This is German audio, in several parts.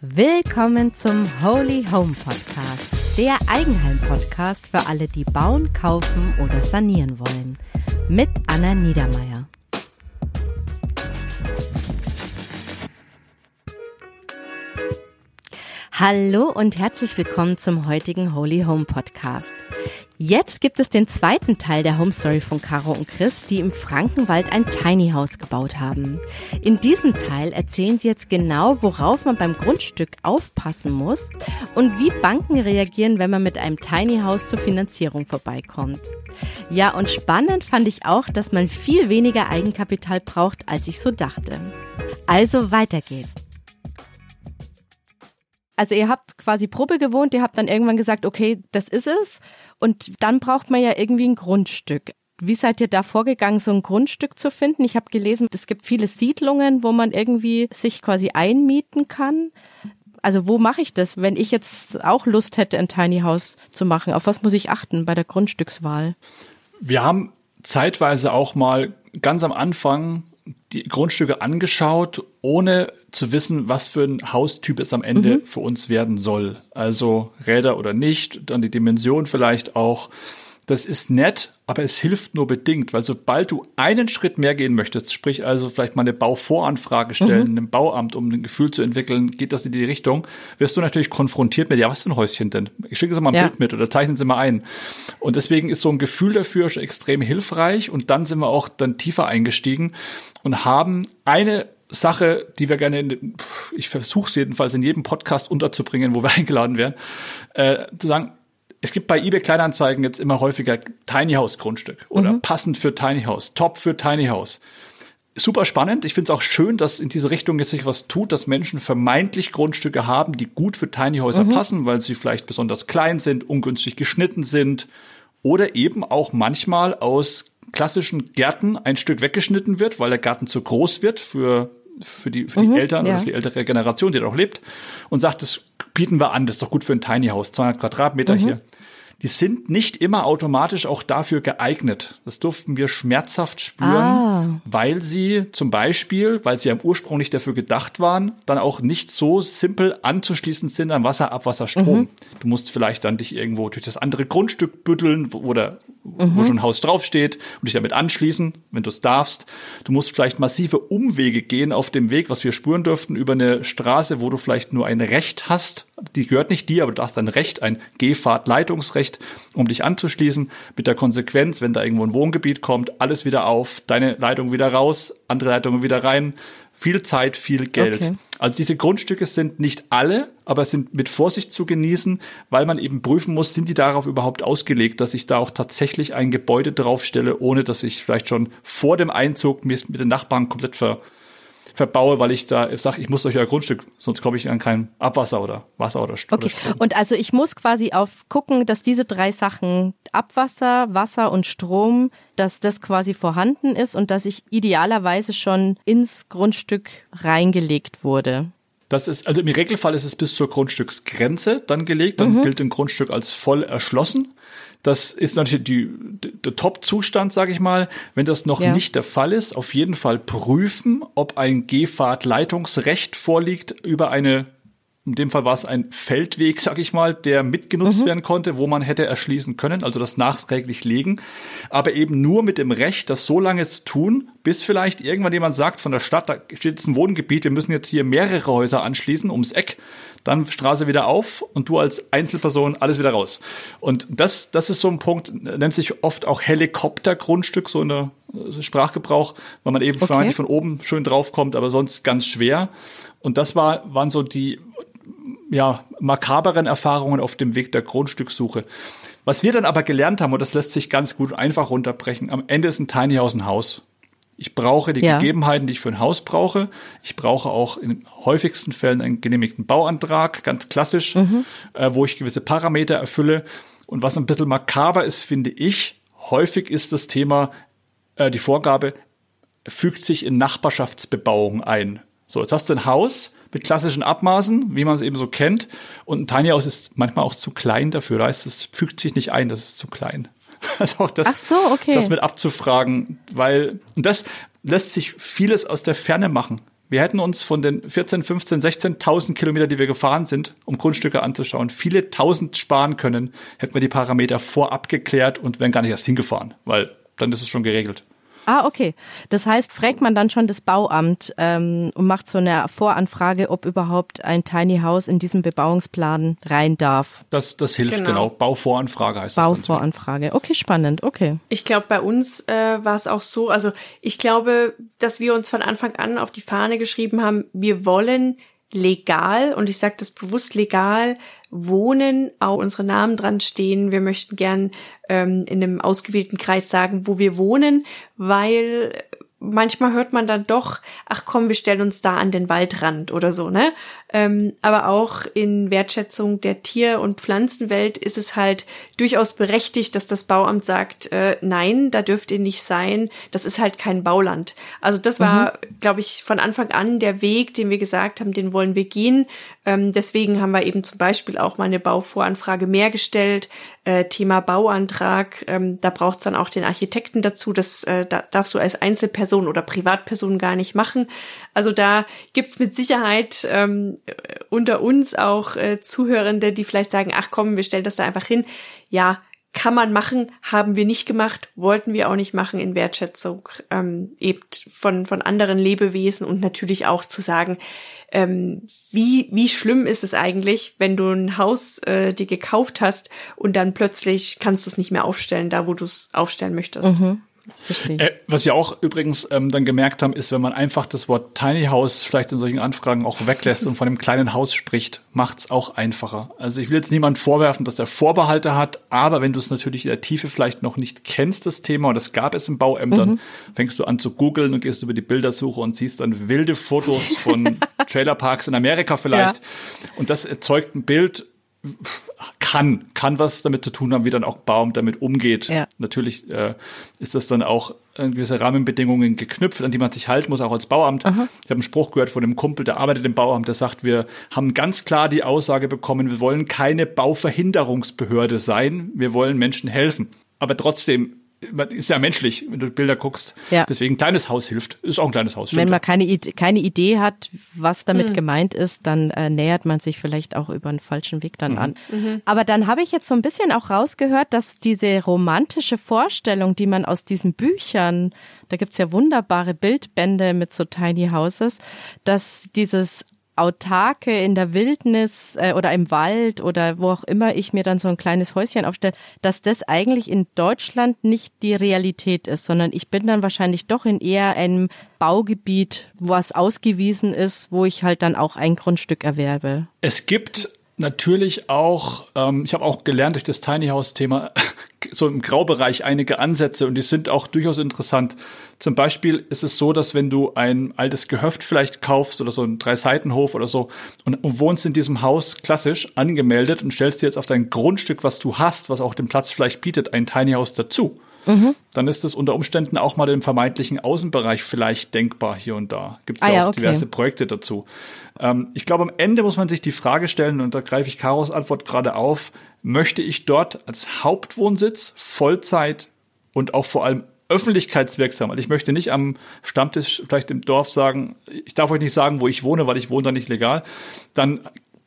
Willkommen zum Holy Home Podcast, der Eigenheim-Podcast für alle, die bauen, kaufen oder sanieren wollen. Mit Anna Niedermeier. Hallo und herzlich willkommen zum heutigen Holy Home Podcast. Jetzt gibt es den zweiten Teil der Home Story von Caro und Chris, die im Frankenwald ein Tiny House gebaut haben. In diesem Teil erzählen sie jetzt genau, worauf man beim Grundstück aufpassen muss und wie Banken reagieren, wenn man mit einem Tiny House zur Finanzierung vorbeikommt. Ja, und spannend fand ich auch, dass man viel weniger Eigenkapital braucht, als ich so dachte. Also weiter geht's. Also ihr habt quasi Probe gewohnt, ihr habt dann irgendwann gesagt, okay, das ist es. Und dann braucht man ja irgendwie ein Grundstück. Wie seid ihr da vorgegangen, so ein Grundstück zu finden? Ich habe gelesen, es gibt viele Siedlungen, wo man irgendwie sich quasi einmieten kann. Also wo mache ich das, wenn ich jetzt auch Lust hätte, ein Tiny House zu machen? Auf was muss ich achten bei der Grundstückswahl? Wir haben zeitweise auch mal ganz am Anfang die Grundstücke angeschaut, ohne zu wissen, was für ein Haustyp es am Ende mhm. für uns werden soll. Also Räder oder nicht, dann die Dimension vielleicht auch. Das ist nett, aber es hilft nur bedingt, weil sobald du einen Schritt mehr gehen möchtest, sprich also vielleicht mal eine Bauvoranfrage stellen, mhm. einem Bauamt, um ein Gefühl zu entwickeln, geht das in die Richtung, wirst du natürlich konfrontiert mit, ja, was für ein Häuschen denn? Ich schicke Sie mal ein ja. Bild mit oder zeichnen Sie mal ein. Und deswegen ist so ein Gefühl dafür schon extrem hilfreich und dann sind wir auch dann tiefer eingestiegen und haben eine Sache, die wir gerne, in, ich versuche es jedenfalls in jedem Podcast unterzubringen, wo wir eingeladen werden, äh, zu sagen, es gibt bei eBay Kleinanzeigen jetzt immer häufiger Tiny House Grundstück oder mhm. passend für Tiny House, top für Tiny House. Super spannend. Ich finde es auch schön, dass in diese Richtung jetzt sich was tut, dass Menschen vermeintlich Grundstücke haben, die gut für Tiny Häuser mhm. passen, weil sie vielleicht besonders klein sind, ungünstig geschnitten sind oder eben auch manchmal aus klassischen Gärten ein Stück weggeschnitten wird, weil der Garten zu groß wird für für die, für die mhm, Eltern ja. oder für die ältere Generation, die da noch lebt, und sagt, das bieten wir an, das ist doch gut für ein Tiny House, 200 Quadratmeter mhm. hier die sind nicht immer automatisch auch dafür geeignet. Das durften wir schmerzhaft spüren, ah. weil sie zum Beispiel, weil sie am Ursprung nicht dafür gedacht waren, dann auch nicht so simpel anzuschließen sind an Wasser, Abwasser, Strom. Mhm. Du musst vielleicht dann dich irgendwo durch das andere Grundstück bütteln, wo, der, mhm. wo schon ein Haus draufsteht und dich damit anschließen, wenn du es darfst. Du musst vielleicht massive Umwege gehen auf dem Weg, was wir spüren dürften, über eine Straße, wo du vielleicht nur ein Recht hast. Die gehört nicht dir, aber du hast ein Recht, ein Gehfahrtleitungsrecht Recht, um dich anzuschließen, mit der Konsequenz, wenn da irgendwo ein Wohngebiet kommt, alles wieder auf, deine Leitung wieder raus, andere Leitungen wieder rein, viel Zeit, viel Geld. Okay. Also diese Grundstücke sind nicht alle, aber sind mit Vorsicht zu genießen, weil man eben prüfen muss, sind die darauf überhaupt ausgelegt, dass ich da auch tatsächlich ein Gebäude draufstelle, ohne dass ich vielleicht schon vor dem Einzug mit, mit den Nachbarn komplett ver, verbaue, weil ich da sage, ich muss durch euer Grundstück, sonst komme ich an kein Abwasser oder Wasser oder, Strom. Okay. Und also ich muss quasi auf gucken, dass diese drei Sachen Abwasser, Wasser und Strom, dass das quasi vorhanden ist und dass ich idealerweise schon ins Grundstück reingelegt wurde. Das ist, also im Regelfall ist es bis zur Grundstücksgrenze dann gelegt, dann mhm. gilt ein Grundstück als voll erschlossen. Das ist natürlich die, der Top-Zustand, sage ich mal. Wenn das noch ja. nicht der Fall ist, auf jeden Fall prüfen, ob ein Gehfahrtleitungsrecht vorliegt über eine in dem Fall war es ein Feldweg, sag ich mal, der mitgenutzt mhm. werden konnte, wo man hätte erschließen können, also das nachträglich legen, aber eben nur mit dem Recht, das so lange zu tun, bis vielleicht irgendwann jemand sagt von der Stadt, da steht jetzt ein Wohngebiet, wir müssen jetzt hier mehrere Häuser anschließen ums Eck dann Straße wieder auf und du als Einzelperson alles wieder raus. Und das, das ist so ein Punkt, nennt sich oft auch Helikoptergrundstück, so eine Sprachgebrauch, weil man eben okay. von oben schön draufkommt, aber sonst ganz schwer. Und das war, waren so die, ja, makaberen Erfahrungen auf dem Weg der Grundstückssuche. Was wir dann aber gelernt haben, und das lässt sich ganz gut einfach runterbrechen, am Ende ist ein Tiny House ein Haus. Ich brauche die ja. Gegebenheiten, die ich für ein Haus brauche. Ich brauche auch in den häufigsten Fällen einen genehmigten Bauantrag, ganz klassisch, mhm. äh, wo ich gewisse Parameter erfülle. Und was ein bisschen makaber ist, finde ich, häufig ist das Thema, äh, die Vorgabe, fügt sich in Nachbarschaftsbebauung ein. So, jetzt hast du ein Haus mit klassischen Abmaßen, wie man es eben so kennt, und ein Tiny House ist manchmal auch zu klein dafür. Da heißt es fügt sich nicht ein, das ist zu klein. Also auch das, Ach so, okay. das mit abzufragen, weil und das lässt sich vieles aus der Ferne machen. Wir hätten uns von den 14, 15, 16.000 Kilometer, die wir gefahren sind, um Grundstücke anzuschauen, viele tausend sparen können, hätten wir die Parameter vorab geklärt und wären gar nicht erst hingefahren, weil dann ist es schon geregelt. Ah, okay. Das heißt, fragt man dann schon das Bauamt ähm, und macht so eine Voranfrage, ob überhaupt ein Tiny House in diesen Bebauungsplan rein darf. Das, das hilft, genau. genau. Bauvoranfrage heißt Bauvoranfrage. das. Bauvoranfrage. Okay, spannend. Okay. Ich glaube, bei uns äh, war es auch so, also ich glaube, dass wir uns von Anfang an auf die Fahne geschrieben haben, wir wollen legal, und ich sage das bewusst legal, wohnen, auch unsere Namen dran stehen. Wir möchten gern ähm, in einem ausgewählten Kreis sagen, wo wir wohnen, weil manchmal hört man dann doch, ach komm, wir stellen uns da an den Waldrand oder so, ne? Ähm, aber auch in Wertschätzung der Tier- und Pflanzenwelt ist es halt durchaus berechtigt, dass das Bauamt sagt, äh, nein, da dürft ihr nicht sein, das ist halt kein Bauland. Also das war, mhm. glaube ich, von Anfang an der Weg, den wir gesagt haben, den wollen wir gehen. Ähm, deswegen haben wir eben zum Beispiel auch mal eine Bauvoranfrage mehr gestellt. Äh, Thema Bauantrag, ähm, da braucht es dann auch den Architekten dazu. Das äh, da darfst du als Einzelperson oder Privatperson gar nicht machen. Also da gibt's mit Sicherheit ähm, unter uns auch äh, Zuhörende, die vielleicht sagen, ach komm, wir stellen das da einfach hin. Ja, kann man machen, haben wir nicht gemacht, wollten wir auch nicht machen in Wertschätzung ähm, eben von, von anderen Lebewesen und natürlich auch zu sagen, ähm, wie, wie schlimm ist es eigentlich, wenn du ein Haus äh, dir gekauft hast und dann plötzlich kannst du es nicht mehr aufstellen, da wo du es aufstellen möchtest. Mhm. Äh, was wir auch übrigens ähm, dann gemerkt haben, ist, wenn man einfach das Wort Tiny House vielleicht in solchen Anfragen auch weglässt und von einem kleinen Haus spricht, macht's auch einfacher. Also ich will jetzt niemand vorwerfen, dass er Vorbehalte hat, aber wenn du es natürlich in der Tiefe vielleicht noch nicht kennst, das Thema, und das gab es in Bauämtern, mhm. fängst du an zu googeln und gehst über die Bildersuche und siehst dann wilde Fotos von Trailerparks in Amerika vielleicht. Ja. Und das erzeugt ein Bild, kann, kann was damit zu tun haben, wie dann auch Baum damit umgeht. Ja. Natürlich äh, ist das dann auch an gewisse Rahmenbedingungen geknüpft, an die man sich halten muss, auch als Bauamt. Aha. Ich habe einen Spruch gehört von einem Kumpel, der arbeitet im Bauamt, der sagt, wir haben ganz klar die Aussage bekommen, wir wollen keine Bauverhinderungsbehörde sein, wir wollen Menschen helfen. Aber trotzdem man ist ja menschlich, wenn du Bilder guckst. Ja. Deswegen ein kleines Haus hilft. Ist auch ein kleines Haus. Wenn man keine, Idee, keine Idee hat, was damit mhm. gemeint ist, dann äh, nähert man sich vielleicht auch über einen falschen Weg dann mhm. an. Mhm. Aber dann habe ich jetzt so ein bisschen auch rausgehört, dass diese romantische Vorstellung, die man aus diesen Büchern, da gibt's ja wunderbare Bildbände mit so Tiny Houses, dass dieses autarke in der Wildnis äh, oder im Wald oder wo auch immer ich mir dann so ein kleines Häuschen aufstelle, dass das eigentlich in Deutschland nicht die Realität ist, sondern ich bin dann wahrscheinlich doch in eher einem Baugebiet, was ausgewiesen ist, wo ich halt dann auch ein Grundstück erwerbe. Es gibt natürlich auch, ähm, ich habe auch gelernt durch das Tiny House Thema, so im Graubereich einige Ansätze und die sind auch durchaus interessant. Zum Beispiel ist es so, dass wenn du ein altes Gehöft vielleicht kaufst oder so ein Drei-Seitenhof oder so und, und, wohnst in diesem Haus klassisch angemeldet und stellst dir jetzt auf dein Grundstück, was du hast, was auch den Platz vielleicht bietet, ein Tiny House dazu. Mhm. Dann ist es unter Umständen auch mal im vermeintlichen Außenbereich vielleicht denkbar hier und da. Gibt es ah, ja auch okay. diverse Projekte dazu. Ähm, ich glaube, am Ende muss man sich die Frage stellen, und da greife ich Karos Antwort gerade auf, möchte ich dort als Hauptwohnsitz Vollzeit und auch vor allem öffentlichkeitswirksam. Also ich möchte nicht am Stammtisch vielleicht im Dorf sagen, ich darf euch nicht sagen, wo ich wohne, weil ich wohne da nicht legal. Dann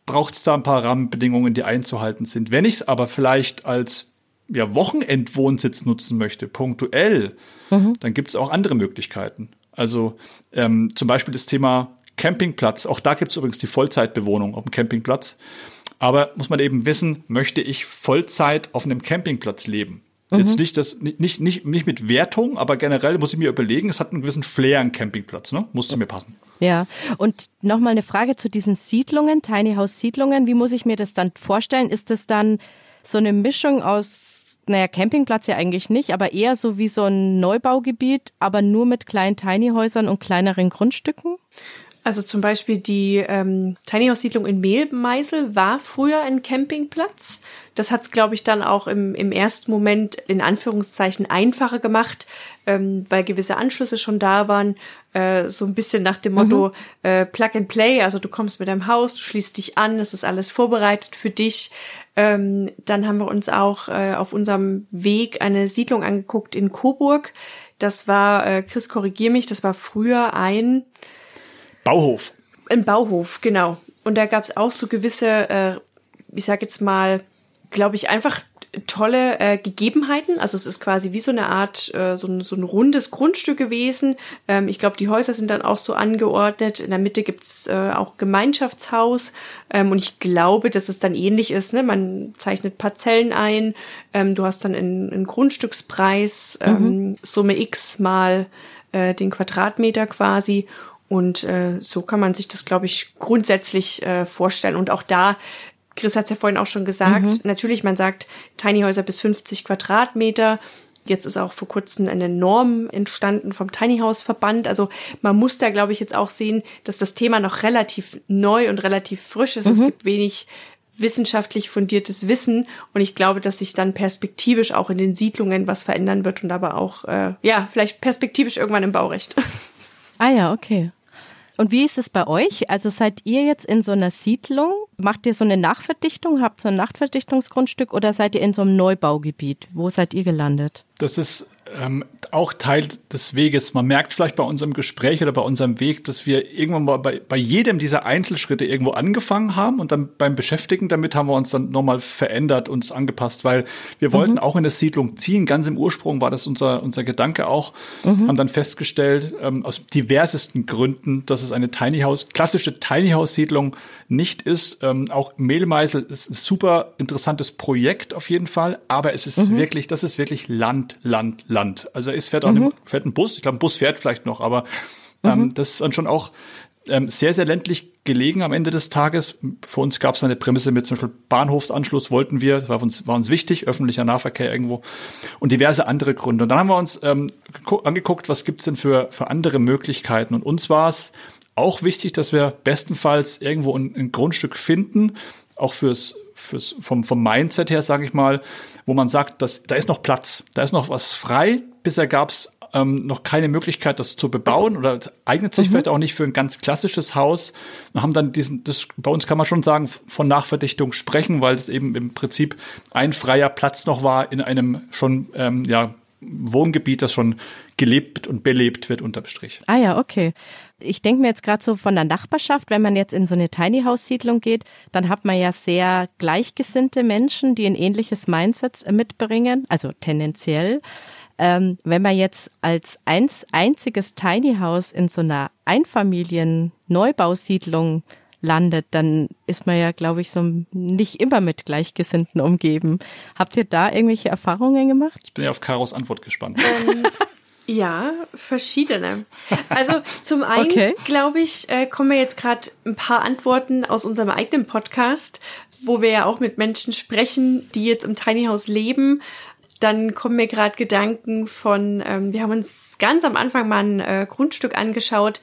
braucht es da ein paar Rahmenbedingungen, die einzuhalten sind. Wenn ich es aber vielleicht als ja, Wochenendwohnsitz nutzen möchte, punktuell, mhm. dann gibt es auch andere Möglichkeiten. Also ähm, zum Beispiel das Thema Campingplatz. Auch da gibt es übrigens die Vollzeitbewohnung auf dem Campingplatz. Aber muss man eben wissen, möchte ich Vollzeit auf einem Campingplatz leben? Mhm. Jetzt nicht das, nicht, nicht, nicht mit Wertung, aber generell muss ich mir überlegen, es hat einen gewissen Flair, ein Campingplatz, ne? Muss zu mir passen. Ja. Und nochmal eine Frage zu diesen Siedlungen, Tiny House Siedlungen. Wie muss ich mir das dann vorstellen? Ist das dann so eine Mischung aus, naja, Campingplatz ja eigentlich nicht, aber eher so wie so ein Neubaugebiet, aber nur mit kleinen Tiny Häusern und kleineren Grundstücken? Also zum Beispiel die ähm, Tiny House Siedlung in Mehlmeißel war früher ein Campingplatz. Das hat es, glaube ich, dann auch im, im ersten Moment in Anführungszeichen einfacher gemacht, ähm, weil gewisse Anschlüsse schon da waren. Äh, so ein bisschen nach dem Motto mhm. äh, Plug and Play. Also du kommst mit deinem Haus, du schließt dich an, es ist alles vorbereitet für dich. Ähm, dann haben wir uns auch äh, auf unserem Weg eine Siedlung angeguckt in Coburg. Das war, äh, Chris, korrigier mich, das war früher ein Bauhof. Ein Bauhof, genau. Und da gab es auch so gewisse, äh, ich sag jetzt mal, glaube ich, einfach tolle äh, Gegebenheiten. Also es ist quasi wie so eine Art, äh, so, ein, so ein rundes Grundstück gewesen. Ähm, ich glaube, die Häuser sind dann auch so angeordnet. In der Mitte gibt's äh, auch Gemeinschaftshaus. Ähm, und ich glaube, dass es dann ähnlich ist. Ne? Man zeichnet Parzellen ein. Ähm, du hast dann einen, einen Grundstückspreis, ähm, mhm. Summe X mal äh, den Quadratmeter quasi. Und äh, so kann man sich das, glaube ich, grundsätzlich äh, vorstellen. Und auch da Chris hat es ja vorhin auch schon gesagt, mhm. natürlich, man sagt Tiny Häuser bis 50 Quadratmeter. Jetzt ist auch vor kurzem eine Norm entstanden vom Tiny House Verband. Also man muss da, glaube ich, jetzt auch sehen, dass das Thema noch relativ neu und relativ frisch ist. Mhm. Es gibt wenig wissenschaftlich fundiertes Wissen und ich glaube, dass sich dann perspektivisch auch in den Siedlungen was verändern wird und aber auch, äh, ja, vielleicht perspektivisch irgendwann im Baurecht. Ah ja, okay. Und wie ist es bei euch? Also seid ihr jetzt in so einer Siedlung? Macht ihr so eine Nachverdichtung? Habt so ein Nachverdichtungsgrundstück oder seid ihr in so einem Neubaugebiet? Wo seid ihr gelandet? Das ist ähm, auch Teil des Weges. Man merkt vielleicht bei unserem Gespräch oder bei unserem Weg, dass wir irgendwann mal bei, bei jedem dieser Einzelschritte irgendwo angefangen haben und dann beim Beschäftigen damit haben wir uns dann nochmal verändert, uns angepasst, weil wir wollten mhm. auch in der Siedlung ziehen. Ganz im Ursprung war das unser, unser Gedanke auch. Mhm. Haben dann festgestellt, ähm, aus diversesten Gründen, dass es eine Tiny House, klassische Tiny House Siedlung nicht ist. Ähm, auch Mehlmeisel ist ein super interessantes Projekt auf jeden Fall, aber es ist mhm. wirklich, das ist wirklich Land, Land, Land. Land. Also es fährt auch mhm. ein, fährt ein Bus, ich glaube, ein Bus fährt vielleicht noch, aber ähm, mhm. das ist dann schon auch ähm, sehr, sehr ländlich gelegen am Ende des Tages. Für uns gab es eine Prämisse mit zum Beispiel Bahnhofsanschluss wollten wir, war uns, war uns wichtig, öffentlicher Nahverkehr irgendwo und diverse andere Gründe. Und dann haben wir uns ähm, angeguckt, was gibt's denn für, für andere Möglichkeiten. Und uns war es auch wichtig, dass wir bestenfalls irgendwo ein, ein Grundstück finden, auch fürs fürs, vom, vom Mindset her, sage ich mal, wo man sagt, dass, da ist noch Platz, da ist noch was frei. Bisher gab es ähm, noch keine Möglichkeit, das zu bebauen oder eignet sich mhm. vielleicht auch nicht für ein ganz klassisches Haus. Wir haben dann diesen, das, bei uns kann man schon sagen, von Nachverdichtung sprechen, weil es eben im Prinzip ein freier Platz noch war in einem schon, ähm, ja, Wohngebiet, das schon gelebt und belebt wird unterm Strich. Ah ja, okay. Ich denke mir jetzt gerade so von der Nachbarschaft, wenn man jetzt in so eine Tiny House Siedlung geht, dann hat man ja sehr gleichgesinnte Menschen, die ein ähnliches Mindset mitbringen, also tendenziell. Ähm, wenn man jetzt als eins, einziges Tiny House in so einer Einfamilien-Neubausiedlung landet, dann ist man ja, glaube ich, so nicht immer mit Gleichgesinnten umgeben. Habt ihr da irgendwelche Erfahrungen gemacht? Ich bin ja auf Karos Antwort gespannt. Ja, verschiedene. Also zum einen, okay. glaube ich, äh, kommen mir jetzt gerade ein paar Antworten aus unserem eigenen Podcast, wo wir ja auch mit Menschen sprechen, die jetzt im Tiny House leben. Dann kommen mir gerade Gedanken von, ähm, wir haben uns ganz am Anfang mal ein äh, Grundstück angeschaut,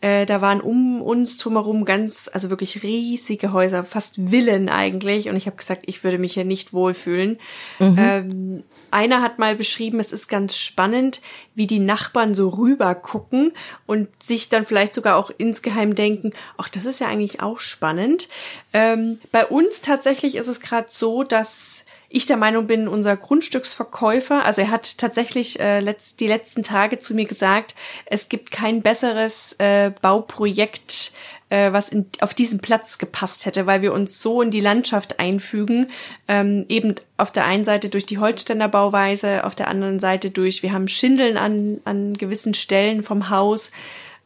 äh, da waren um uns drumherum ganz, also wirklich riesige Häuser, fast Villen eigentlich. Und ich habe gesagt, ich würde mich hier nicht wohlfühlen. Mhm. Ähm, einer hat mal beschrieben, es ist ganz spannend, wie die Nachbarn so rüber gucken und sich dann vielleicht sogar auch insgeheim denken, ach, das ist ja eigentlich auch spannend. Ähm, bei uns tatsächlich ist es gerade so, dass ich der Meinung bin, unser Grundstücksverkäufer, also er hat tatsächlich äh, letzt, die letzten Tage zu mir gesagt, es gibt kein besseres äh, Bauprojekt, äh, was in, auf diesen Platz gepasst hätte, weil wir uns so in die Landschaft einfügen, ähm, eben auf der einen Seite durch die Holzständer Bauweise, auf der anderen Seite durch, wir haben Schindeln an, an gewissen Stellen vom Haus,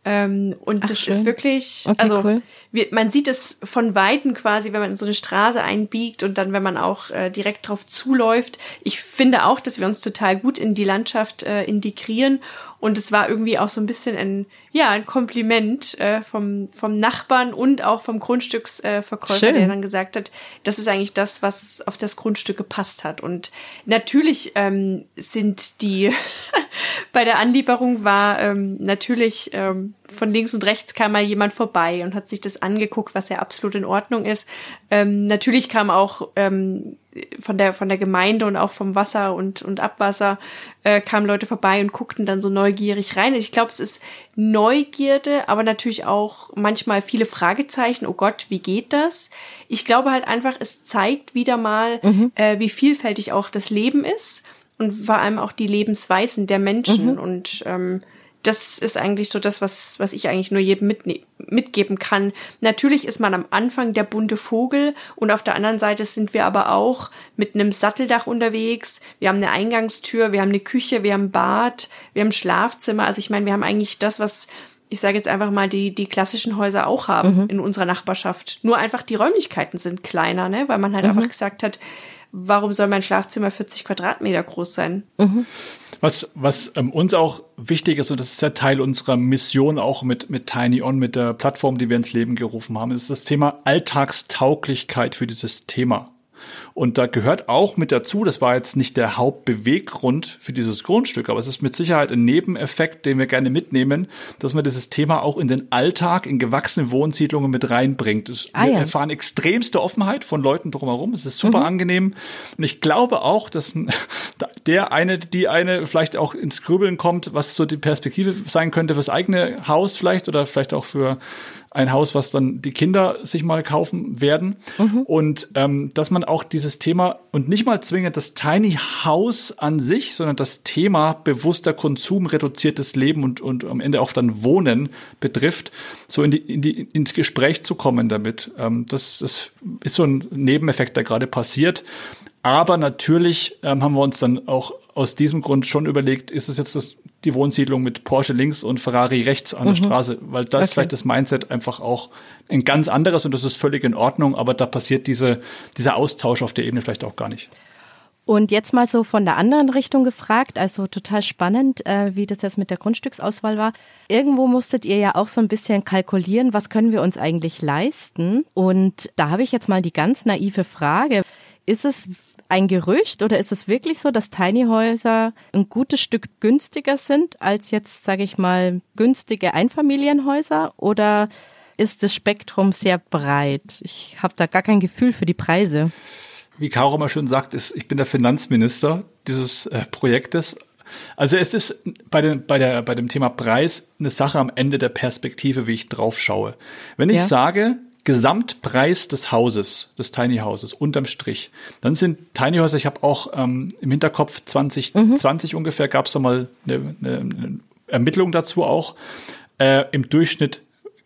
ähm, und Ach, das schön. ist wirklich, okay, also cool. wir, man sieht es von Weitem quasi, wenn man in so eine Straße einbiegt und dann, wenn man auch äh, direkt drauf zuläuft. Ich finde auch, dass wir uns total gut in die Landschaft äh, integrieren und es war irgendwie auch so ein bisschen ein, ja, ein Kompliment äh, vom, vom Nachbarn und auch vom Grundstücksverkäufer, äh, der dann gesagt hat, das ist eigentlich das, was auf das Grundstück gepasst hat. Und natürlich ähm, sind die, bei der Anlieferung war ähm, natürlich ähm, von links und rechts kam mal jemand vorbei und hat sich das angeguckt, was ja absolut in Ordnung ist. Ähm, natürlich kam auch ähm, von der von der Gemeinde und auch vom Wasser und und Abwasser äh, kamen Leute vorbei und guckten dann so neugierig rein. Ich glaube, es ist Neugierde, aber natürlich auch manchmal viele Fragezeichen. Oh Gott, wie geht das? Ich glaube halt einfach, es zeigt wieder mal, mhm. äh, wie vielfältig auch das Leben ist und vor allem auch die Lebensweisen der Menschen mhm. und ähm, das ist eigentlich so das, was, was ich eigentlich nur jedem mitgeben kann. Natürlich ist man am Anfang der bunte Vogel und auf der anderen Seite sind wir aber auch mit einem Satteldach unterwegs. Wir haben eine Eingangstür, wir haben eine Küche, wir haben Bad, wir haben Schlafzimmer. Also ich meine, wir haben eigentlich das, was ich sage jetzt einfach mal, die, die klassischen Häuser auch haben mhm. in unserer Nachbarschaft. Nur einfach die Räumlichkeiten sind kleiner, ne? weil man halt mhm. einfach gesagt hat, warum soll mein Schlafzimmer 40 Quadratmeter groß sein? Mhm. Was, was ähm, uns auch wichtig ist, und das ist ja Teil unserer Mission auch mit, mit Tiny On, mit der Plattform, die wir ins Leben gerufen haben, ist das Thema Alltagstauglichkeit für dieses Thema. Und da gehört auch mit dazu, das war jetzt nicht der Hauptbeweggrund für dieses Grundstück, aber es ist mit Sicherheit ein Nebeneffekt, den wir gerne mitnehmen, dass man dieses Thema auch in den Alltag, in gewachsene Wohnsiedlungen mit reinbringt. Es, ah, wir ja. erfahren extremste Offenheit von Leuten drumherum. Es ist super mhm. angenehm. Und ich glaube auch, dass der eine, die eine vielleicht auch ins Grübeln kommt, was so die Perspektive sein könnte fürs eigene Haus vielleicht oder vielleicht auch für ein Haus, was dann die Kinder sich mal kaufen werden. Mhm. Und ähm, dass man auch dieses Thema und nicht mal zwingend das Tiny House an sich, sondern das Thema bewusster Konsum, reduziertes Leben und, und am Ende auch dann Wohnen betrifft, so in die, in die, ins Gespräch zu kommen damit. Ähm, das, das ist so ein Nebeneffekt, der gerade passiert. Aber natürlich ähm, haben wir uns dann auch aus diesem Grund schon überlegt, ist es jetzt das, die Wohnsiedlung mit Porsche links und Ferrari rechts an der mhm. Straße, weil das okay. vielleicht das Mindset einfach auch ein ganz anderes und das ist völlig in Ordnung, aber da passiert diese, dieser Austausch auf der Ebene vielleicht auch gar nicht. Und jetzt mal so von der anderen Richtung gefragt, also total spannend, äh, wie das jetzt mit der Grundstücksauswahl war. Irgendwo musstet ihr ja auch so ein bisschen kalkulieren, was können wir uns eigentlich leisten? Und da habe ich jetzt mal die ganz naive Frage. Ist es ein Gerücht oder ist es wirklich so, dass Tiny Häuser ein gutes Stück günstiger sind als jetzt, sage ich mal, günstige Einfamilienhäuser oder ist das Spektrum sehr breit? Ich habe da gar kein Gefühl für die Preise. Wie Caro mal schön sagt, ist, ich bin der Finanzminister dieses äh, Projektes. Also es ist bei, den, bei, der, bei dem Thema Preis eine Sache am Ende der Perspektive, wie ich drauf schaue. Wenn ich ja. sage, Gesamtpreis des Hauses, des Tiny Houses, unterm Strich. Dann sind Tiny Häuser, ich habe auch ähm, im Hinterkopf 2020 mhm. ungefähr, gab es da mal eine, eine, eine Ermittlung dazu auch, äh, im Durchschnitt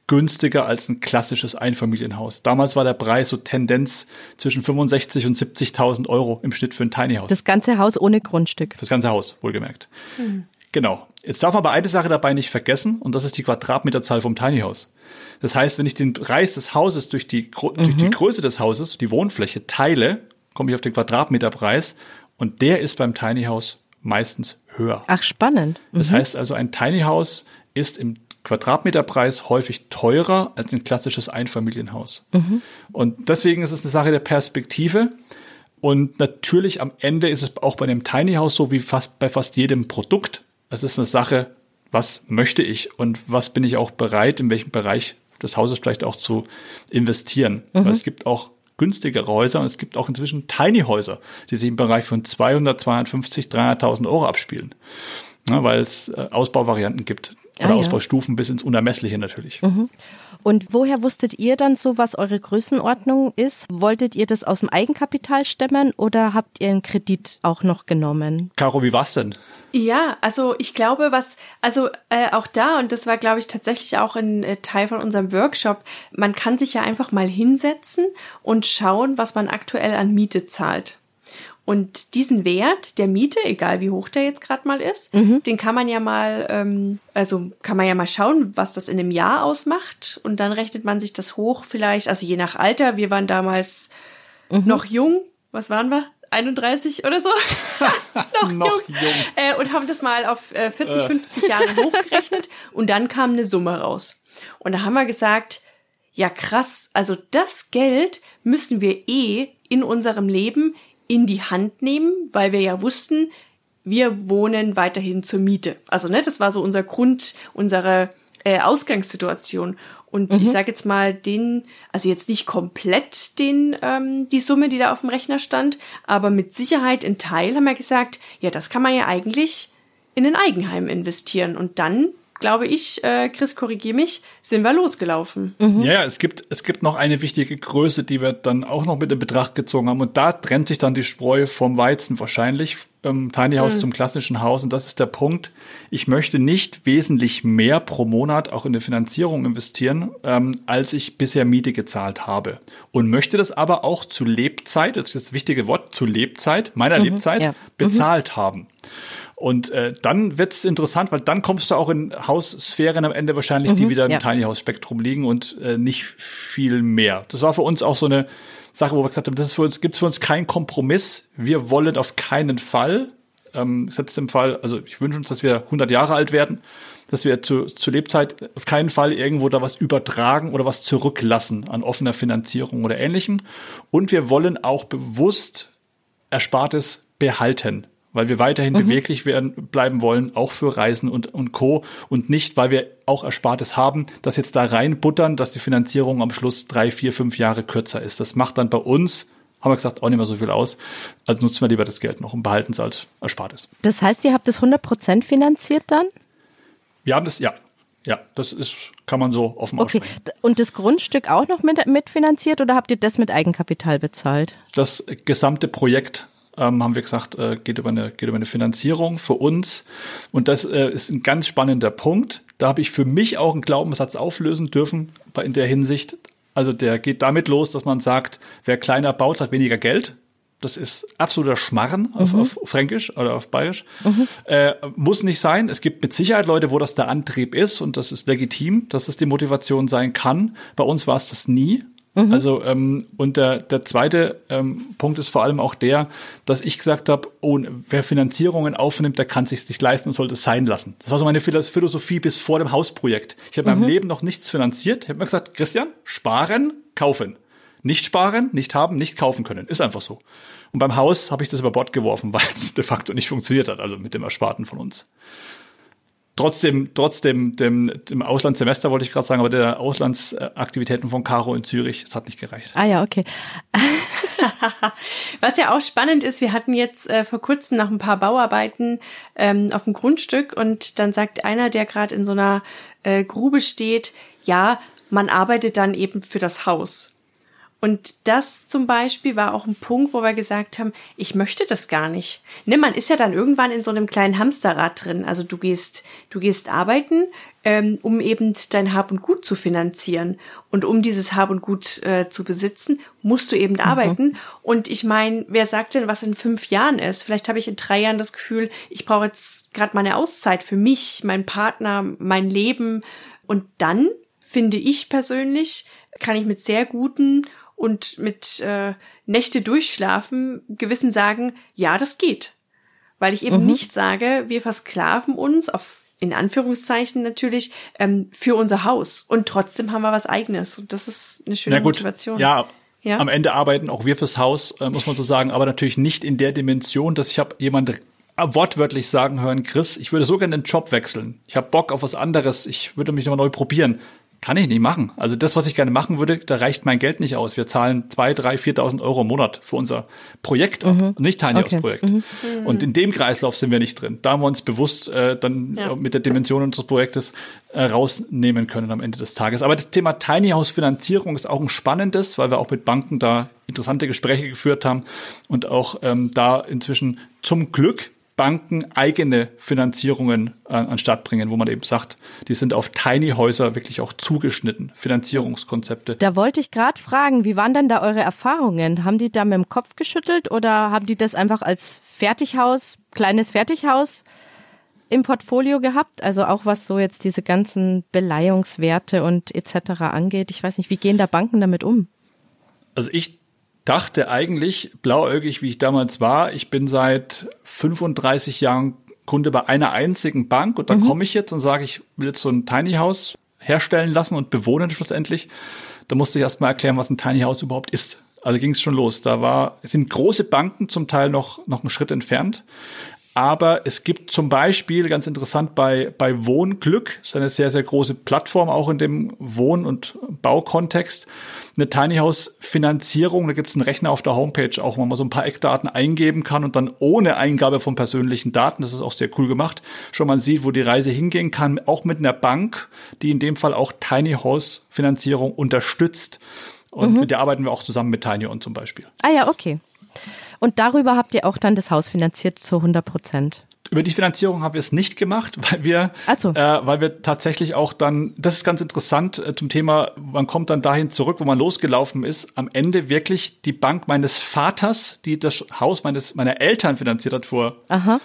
günstiger als ein klassisches Einfamilienhaus. Damals war der Preis so Tendenz zwischen 65 und 70.000 Euro im Schnitt für ein Tiny House. Das ganze Haus ohne Grundstück. Das ganze Haus, wohlgemerkt. Mhm. Genau. Jetzt darf man aber eine Sache dabei nicht vergessen und das ist die Quadratmeterzahl vom Tiny House. Das heißt, wenn ich den Preis des Hauses durch die, mhm. durch die. Größe des Hauses, die Wohnfläche teile, komme ich auf den Quadratmeterpreis und der ist beim Tiny House meistens höher. Ach, spannend. Mhm. Das heißt also, ein Tiny House ist im Quadratmeterpreis häufig teurer als ein klassisches Einfamilienhaus. Mhm. Und deswegen ist es eine Sache der Perspektive. Und natürlich am Ende ist es auch bei einem Tiny House so wie fast bei fast jedem Produkt. Es ist eine Sache was möchte ich und was bin ich auch bereit, in welchem Bereich des Hauses vielleicht auch zu investieren. Mhm. Weil es gibt auch günstigere Häuser und es gibt auch inzwischen Tiny Häuser, die sich im Bereich von 200, 250, 300.000 Euro abspielen. Ja, weil es äh, Ausbauvarianten gibt oder ah, ja. Ausbaustufen bis ins Unermessliche natürlich. Mhm. Und woher wusstet ihr dann so, was eure Größenordnung ist? Wolltet ihr das aus dem Eigenkapital stemmen oder habt ihr einen Kredit auch noch genommen? Caro, wie war's denn? Ja, also ich glaube, was, also äh, auch da, und das war, glaube ich, tatsächlich auch ein äh, Teil von unserem Workshop, man kann sich ja einfach mal hinsetzen und schauen, was man aktuell an Miete zahlt. Und diesen Wert der Miete, egal wie hoch der jetzt gerade mal ist, mhm. den kann man ja mal, ähm, also kann man ja mal schauen, was das in einem Jahr ausmacht. Und dann rechnet man sich das hoch vielleicht, also je nach Alter. Wir waren damals mhm. noch jung. Was waren wir? 31 oder so. noch, noch jung. jung. Äh, und haben das mal auf äh, 40, äh. 50 Jahre hochgerechnet. Und dann kam eine Summe raus. Und da haben wir gesagt, ja krass, also das Geld müssen wir eh in unserem Leben in die Hand nehmen, weil wir ja wussten, wir wohnen weiterhin zur Miete. Also ne, das war so unser Grund, unsere äh, Ausgangssituation. Und mhm. ich sage jetzt mal den, also jetzt nicht komplett den ähm, die Summe, die da auf dem Rechner stand, aber mit Sicherheit ein Teil haben wir gesagt, ja, das kann man ja eigentlich in ein Eigenheim investieren und dann glaube ich, äh, Chris, korrigier mich, sind wir losgelaufen. Mhm. Ja, es gibt, es gibt noch eine wichtige Größe, die wir dann auch noch mit in Betracht gezogen haben. Und da trennt sich dann die Spreu vom Weizen wahrscheinlich. Ähm, Tiny House mhm. zum klassischen Haus und das ist der Punkt. Ich möchte nicht wesentlich mehr pro Monat auch in die Finanzierung investieren, ähm, als ich bisher Miete gezahlt habe. Und möchte das aber auch zu Lebzeit, das ist das wichtige Wort, zu Lebzeit, meiner mhm, Lebzeit, ja. Mhm. bezahlt mhm. haben. Und äh, dann wird's interessant, weil dann kommst du auch in Haussphären am Ende wahrscheinlich, die mhm, wieder im ja. Tiny House Spektrum liegen und äh, nicht viel mehr. Das war für uns auch so eine Sache, wo wir gesagt haben, das ist für uns, gibt's für uns keinen Kompromiss. Wir wollen auf keinen Fall, ähm, jetzt im Fall, also ich wünsche uns, dass wir 100 Jahre alt werden, dass wir zu, zu Lebzeit auf keinen Fall irgendwo da was übertragen oder was zurücklassen an offener Finanzierung oder ähnlichem. Und wir wollen auch bewusst Erspartes behalten weil wir weiterhin mhm. beweglich werden, bleiben wollen, auch für Reisen und, und Co. Und nicht, weil wir auch Erspartes haben, das jetzt da reinbuttern, dass die Finanzierung am Schluss drei, vier, fünf Jahre kürzer ist. Das macht dann bei uns, haben wir gesagt, auch nicht mehr so viel aus. Also nutzen wir lieber das Geld noch und behalten es als Erspartes. Das heißt, ihr habt es 100 Prozent finanziert dann? Wir haben das, ja. Ja, das ist, kann man so offen okay. aussprechen. Und das Grundstück auch noch mit, mitfinanziert oder habt ihr das mit Eigenkapital bezahlt? Das gesamte Projekt ähm, haben wir gesagt, äh, geht, über eine, geht über eine Finanzierung für uns. Und das äh, ist ein ganz spannender Punkt. Da habe ich für mich auch einen Glaubenssatz auflösen dürfen in der Hinsicht. Also der geht damit los, dass man sagt, wer kleiner baut, hat weniger Geld. Das ist absoluter Schmarren auf, mhm. auf Fränkisch oder auf Bayerisch. Mhm. Äh, muss nicht sein. Es gibt mit Sicherheit Leute, wo das der Antrieb ist und das ist legitim, dass das die Motivation sein kann. Bei uns war es das nie. Mhm. Also ähm, und der, der zweite ähm, Punkt ist vor allem auch der, dass ich gesagt habe, oh, wer Finanzierungen aufnimmt, der kann sich nicht leisten und sollte es sein lassen. Das war so meine Philosophie bis vor dem Hausprojekt. Ich habe mhm. meinem Leben noch nichts finanziert. Ich habe mir gesagt, Christian, sparen, kaufen. Nicht sparen, nicht haben, nicht kaufen können. Ist einfach so. Und beim Haus habe ich das über Bord geworfen, weil es de facto nicht funktioniert hat, also mit dem Ersparten von uns trotzdem, trotzdem dem, dem Auslandssemester wollte ich gerade sagen, aber der Auslandsaktivitäten von Caro in Zürich, das hat nicht gereicht. Ah ja, okay. Was ja auch spannend ist, wir hatten jetzt äh, vor kurzem noch ein paar Bauarbeiten ähm, auf dem Grundstück und dann sagt einer, der gerade in so einer äh, Grube steht, ja, man arbeitet dann eben für das Haus. Und das zum Beispiel war auch ein Punkt, wo wir gesagt haben, ich möchte das gar nicht. Ne, man ist ja dann irgendwann in so einem kleinen Hamsterrad drin. Also du gehst, du gehst arbeiten, ähm, um eben dein Hab und Gut zu finanzieren. Und um dieses Hab und Gut äh, zu besitzen, musst du eben mhm. arbeiten. Und ich meine, wer sagt denn, was in fünf Jahren ist? Vielleicht habe ich in drei Jahren das Gefühl, ich brauche jetzt gerade meine Auszeit für mich, meinen Partner, mein Leben. Und dann, finde ich persönlich, kann ich mit sehr guten und mit äh, Nächte durchschlafen Gewissen sagen, ja, das geht. Weil ich eben mhm. nicht sage, wir versklaven uns auf in Anführungszeichen natürlich ähm, für unser Haus und trotzdem haben wir was eigenes und das ist eine schöne gut, Motivation. Ja, ja, am Ende arbeiten auch wir fürs Haus, äh, muss man so sagen, aber natürlich nicht in der Dimension, dass ich habe jemand wortwörtlich sagen hören, Chris, ich würde so gerne den Job wechseln. Ich habe Bock auf was anderes. Ich würde mich nochmal neu probieren. Kann ich nicht machen. Also das, was ich gerne machen würde, da reicht mein Geld nicht aus. Wir zahlen zwei, drei, viertausend Euro im Monat für unser Projekt ab, mhm. nicht Tiny okay. House Projekt. Mhm. Und in dem Kreislauf sind wir nicht drin. Da haben wir uns bewusst äh, dann ja. mit der Dimension unseres Projektes äh, rausnehmen können am Ende des Tages. Aber das Thema Tiny House Finanzierung ist auch ein spannendes, weil wir auch mit Banken da interessante Gespräche geführt haben und auch ähm, da inzwischen zum Glück Banken eigene Finanzierungen äh, an Start bringen, wo man eben sagt, die sind auf Tiny Häuser wirklich auch zugeschnitten, Finanzierungskonzepte. Da wollte ich gerade fragen, wie waren denn da eure Erfahrungen? Haben die da mit dem Kopf geschüttelt oder haben die das einfach als Fertighaus, kleines Fertighaus im Portfolio gehabt? Also auch was so jetzt diese ganzen Beleihungswerte und etc. angeht. Ich weiß nicht, wie gehen da Banken damit um? Also ich dachte eigentlich, blauäugig wie ich damals war, ich bin seit 35 Jahren Kunde bei einer einzigen Bank und da mhm. komme ich jetzt und sage, ich will jetzt so ein Tiny House herstellen lassen und bewohnen schlussendlich. Da musste ich erstmal erklären, was ein Tiny House überhaupt ist. Also ging es schon los. Da war, sind große Banken zum Teil noch, noch einen Schritt entfernt. Aber es gibt zum Beispiel, ganz interessant, bei, bei Wohnglück, ist eine sehr, sehr große Plattform auch in dem Wohn- und Baukontext, eine Tiny House Finanzierung. Da gibt es einen Rechner auf der Homepage auch, wo man so ein paar Eckdaten eingeben kann und dann ohne Eingabe von persönlichen Daten, das ist auch sehr cool gemacht, schon mal sieht, wo die Reise hingehen kann, auch mit einer Bank, die in dem Fall auch Tiny House Finanzierung unterstützt. Und mhm. mit der arbeiten wir auch zusammen mit Tiny On zum Beispiel. Ah ja, okay. Und darüber habt ihr auch dann das Haus finanziert zu 100 Prozent. Über die Finanzierung haben wir es nicht gemacht, weil wir, so. äh, weil wir tatsächlich auch dann, das ist ganz interessant äh, zum Thema, man kommt dann dahin zurück, wo man losgelaufen ist, am Ende wirklich die Bank meines Vaters, die das Haus meines meiner Eltern finanziert hat vor Aha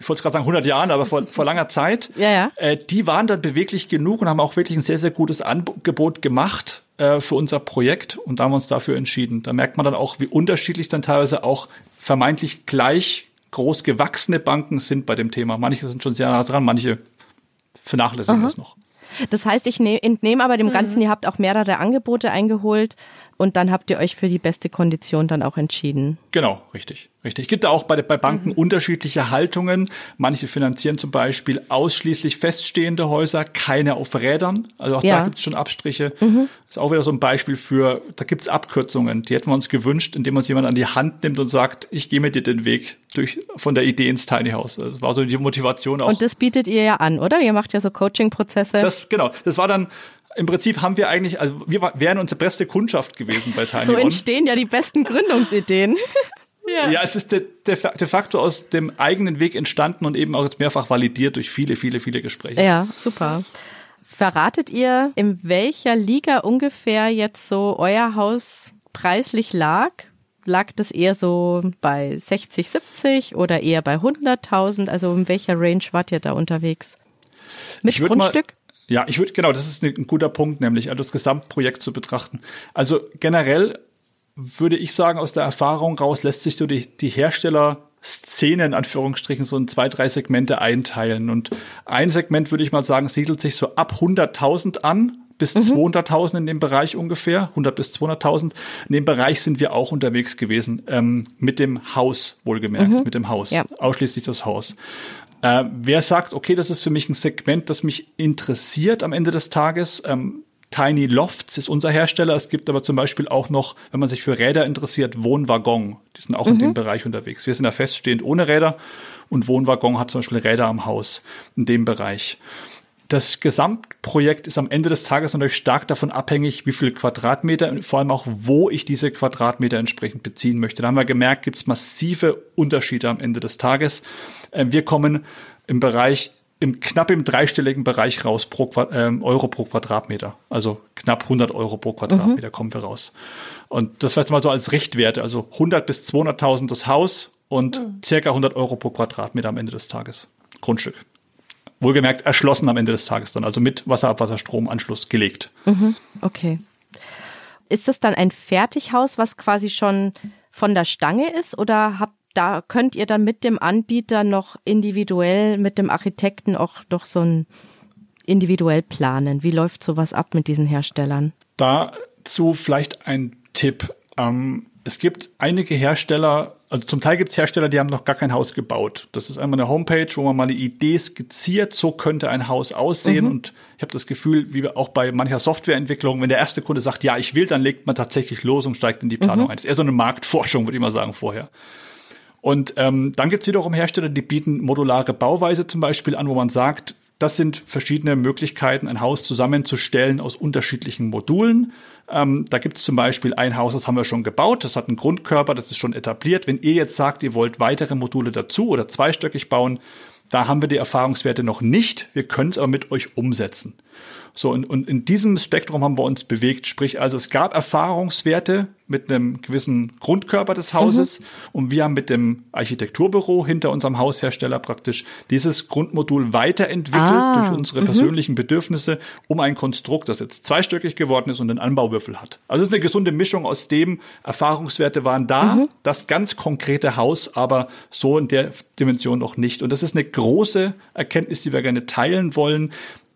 ich wollte gerade sagen 100 Jahren, aber vor, vor langer Zeit, ja, ja. Äh, die waren dann beweglich genug und haben auch wirklich ein sehr, sehr gutes Angebot gemacht äh, für unser Projekt und da haben wir uns dafür entschieden. Da merkt man dann auch, wie unterschiedlich dann teilweise auch vermeintlich gleich groß gewachsene Banken sind bei dem Thema. Manche sind schon sehr nah dran, manche vernachlässigen Aha. das noch. Das heißt, ich ne-, entnehme aber dem Ganzen, mhm. ihr habt auch mehrere Angebote eingeholt und dann habt ihr euch für die beste Kondition dann auch entschieden. Genau, richtig. Richtig. Es gibt da auch bei, bei Banken mhm. unterschiedliche Haltungen. Manche finanzieren zum Beispiel ausschließlich feststehende Häuser, keine auf Rädern. Also auch ja. da gibt es schon Abstriche. Mhm. Das ist auch wieder so ein Beispiel für, da gibt es Abkürzungen. Die hätten wir uns gewünscht, indem uns jemand an die Hand nimmt und sagt, ich gehe mit dir den Weg durch von der Idee ins Tiny House. Das war so die Motivation auch. Und das bietet ihr ja an, oder? Ihr macht ja so Coaching-Prozesse. Das, genau. Das war dann im Prinzip haben wir eigentlich, also wir wären unsere beste Kundschaft gewesen bei Tiny So entstehen ja die besten Gründungsideen. Ja. ja, es ist de, de, de, facto aus dem eigenen Weg entstanden und eben auch jetzt mehrfach validiert durch viele, viele, viele Gespräche. Ja, super. Verratet ihr, in welcher Liga ungefähr jetzt so euer Haus preislich lag? Lag das eher so bei 60, 70 oder eher bei 100.000? Also in welcher Range wart ihr da unterwegs? Mit Grundstück? Mal, ja, ich würde, genau, das ist ein guter Punkt, nämlich also das Gesamtprojekt zu betrachten. Also generell würde ich sagen, aus der Erfahrung raus lässt sich so die, die Hersteller-Szene in Anführungsstrichen so in zwei, drei Segmente einteilen. Und ein Segment, würde ich mal sagen, siedelt sich so ab 100.000 an, bis mhm. 200.000 in dem Bereich ungefähr, 100 bis 200.000. In dem Bereich sind wir auch unterwegs gewesen, ähm, mit dem Haus, wohlgemerkt, mhm. mit dem Haus, ja. ausschließlich das Haus. Äh, wer sagt, okay, das ist für mich ein Segment, das mich interessiert am Ende des Tages, ähm, Tiny Lofts ist unser Hersteller. Es gibt aber zum Beispiel auch noch, wenn man sich für Räder interessiert, Wohnwaggon. Die sind auch mhm. in dem Bereich unterwegs. Wir sind ja feststehend ohne Räder und Wohnwaggon hat zum Beispiel Räder am Haus in dem Bereich. Das Gesamtprojekt ist am Ende des Tages natürlich stark davon abhängig, wie viel Quadratmeter und vor allem auch, wo ich diese Quadratmeter entsprechend beziehen möchte. Da haben wir gemerkt, gibt es massive Unterschiede am Ende des Tages. Äh, wir kommen im Bereich im knapp im dreistelligen Bereich raus pro ähm, Euro pro Quadratmeter. Also knapp 100 Euro pro Quadratmeter mhm. kommen wir raus. Und das vielleicht mal so als Richtwerte. Also 100 bis 200.000 das Haus und mhm. circa 100 Euro pro Quadratmeter am Ende des Tages. Grundstück. Wohlgemerkt erschlossen am Ende des Tages dann, also mit Wasser, Abwasser, Strom, Anschluss gelegt. Mhm. Okay. Ist das dann ein Fertighaus, was quasi schon von der Stange ist oder habt da könnt ihr dann mit dem Anbieter noch individuell, mit dem Architekten auch doch so ein individuell planen. Wie läuft sowas ab mit diesen Herstellern? Dazu vielleicht ein Tipp. Ähm, es gibt einige Hersteller, also zum Teil gibt es Hersteller, die haben noch gar kein Haus gebaut. Das ist einmal eine Homepage, wo man mal eine Idee skizziert, so könnte ein Haus aussehen. Mhm. Und ich habe das Gefühl, wie auch bei mancher Softwareentwicklung, wenn der erste Kunde sagt, ja, ich will, dann legt man tatsächlich los und steigt in die Planung mhm. ein. Das ist eher so eine Marktforschung, würde ich mal sagen, vorher. Und ähm, dann gibt es wiederum Hersteller, die bieten modulare Bauweise zum Beispiel an, wo man sagt, das sind verschiedene Möglichkeiten, ein Haus zusammenzustellen aus unterschiedlichen Modulen. Ähm, da gibt es zum Beispiel ein Haus, das haben wir schon gebaut, das hat einen Grundkörper, das ist schon etabliert. Wenn ihr jetzt sagt, ihr wollt weitere Module dazu oder zweistöckig bauen, da haben wir die Erfahrungswerte noch nicht. Wir können es aber mit euch umsetzen. So, und, und in diesem Spektrum haben wir uns bewegt. Sprich, also es gab Erfahrungswerte mit einem gewissen Grundkörper des Hauses mhm. und wir haben mit dem Architekturbüro hinter unserem Haushersteller praktisch dieses Grundmodul weiterentwickelt ah, durch unsere mhm. persönlichen Bedürfnisse, um ein Konstrukt, das jetzt zweistöckig geworden ist und einen Anbauwürfel hat. Also es ist eine gesunde Mischung aus dem, Erfahrungswerte waren da, mhm. das ganz konkrete Haus, aber so in der Dimension noch nicht. Und das ist eine große Erkenntnis, die wir gerne teilen wollen